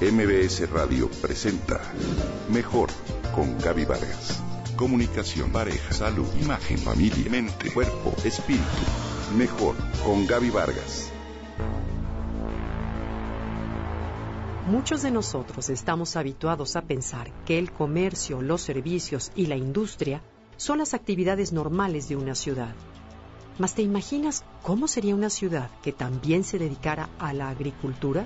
MBS Radio presenta Mejor con Gaby Vargas. Comunicación, pareja, salud, imagen, familia, mente, cuerpo, espíritu. Mejor con Gaby Vargas. Muchos de nosotros estamos habituados a pensar que el comercio, los servicios y la industria son las actividades normales de una ciudad. Mas ¿te imaginas cómo sería una ciudad que también se dedicara a la agricultura?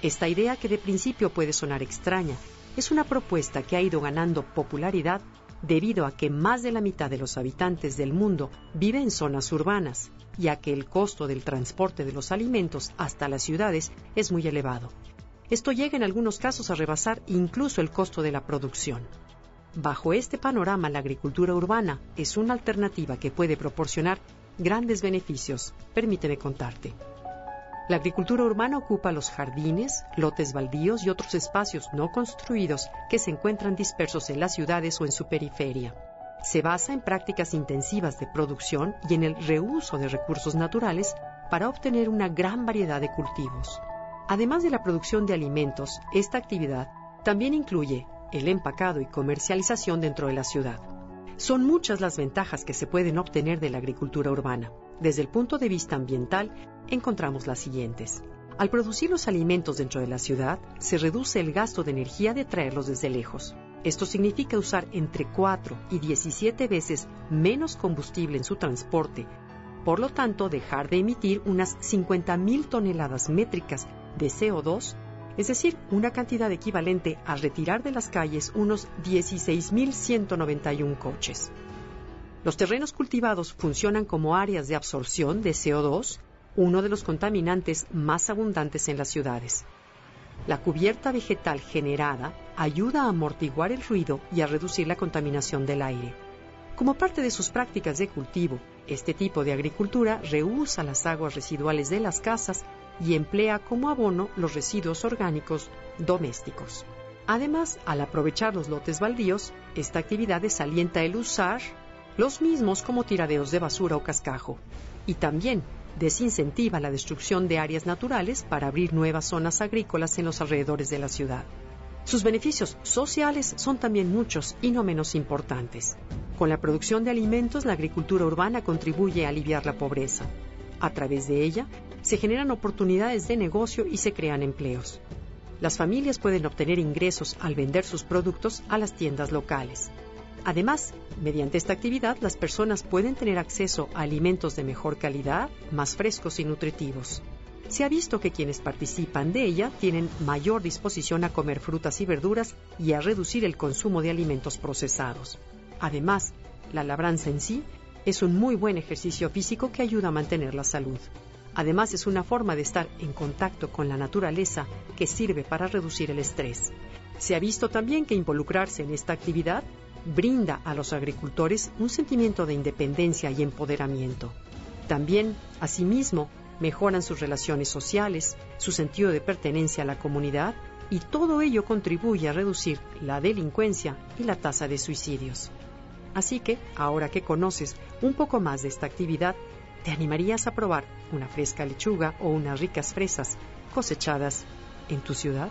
Esta idea, que de principio puede sonar extraña, es una propuesta que ha ido ganando popularidad debido a que más de la mitad de los habitantes del mundo vive en zonas urbanas, ya que el costo del transporte de los alimentos hasta las ciudades es muy elevado. Esto llega en algunos casos a rebasar incluso el costo de la producción. Bajo este panorama, la agricultura urbana es una alternativa que puede proporcionar grandes beneficios. Permíteme contarte. La agricultura urbana ocupa los jardines, lotes baldíos y otros espacios no construidos que se encuentran dispersos en las ciudades o en su periferia. Se basa en prácticas intensivas de producción y en el reuso de recursos naturales para obtener una gran variedad de cultivos. Además de la producción de alimentos, esta actividad también incluye el empacado y comercialización dentro de la ciudad. Son muchas las ventajas que se pueden obtener de la agricultura urbana. Desde el punto de vista ambiental, encontramos las siguientes. Al producir los alimentos dentro de la ciudad, se reduce el gasto de energía de traerlos desde lejos. Esto significa usar entre 4 y 17 veces menos combustible en su transporte, por lo tanto dejar de emitir unas 50.000 toneladas métricas de CO2, es decir, una cantidad equivalente a retirar de las calles unos 16.191 coches. Los terrenos cultivados funcionan como áreas de absorción de CO2 uno de los contaminantes más abundantes en las ciudades. La cubierta vegetal generada ayuda a amortiguar el ruido y a reducir la contaminación del aire. Como parte de sus prácticas de cultivo, este tipo de agricultura reusa las aguas residuales de las casas y emplea como abono los residuos orgánicos domésticos. Además, al aprovechar los lotes baldíos, esta actividad desalienta el usar los mismos como tiradeos de basura o cascajo, y también desincentiva la destrucción de áreas naturales para abrir nuevas zonas agrícolas en los alrededores de la ciudad. Sus beneficios sociales son también muchos y no menos importantes. Con la producción de alimentos, la agricultura urbana contribuye a aliviar la pobreza. A través de ella, se generan oportunidades de negocio y se crean empleos. Las familias pueden obtener ingresos al vender sus productos a las tiendas locales. Además, mediante esta actividad las personas pueden tener acceso a alimentos de mejor calidad, más frescos y nutritivos. Se ha visto que quienes participan de ella tienen mayor disposición a comer frutas y verduras y a reducir el consumo de alimentos procesados. Además, la labranza en sí es un muy buen ejercicio físico que ayuda a mantener la salud. Además, es una forma de estar en contacto con la naturaleza que sirve para reducir el estrés. Se ha visto también que involucrarse en esta actividad brinda a los agricultores un sentimiento de independencia y empoderamiento. También, asimismo, mejoran sus relaciones sociales, su sentido de pertenencia a la comunidad y todo ello contribuye a reducir la delincuencia y la tasa de suicidios. Así que, ahora que conoces un poco más de esta actividad, ¿te animarías a probar una fresca lechuga o unas ricas fresas cosechadas en tu ciudad?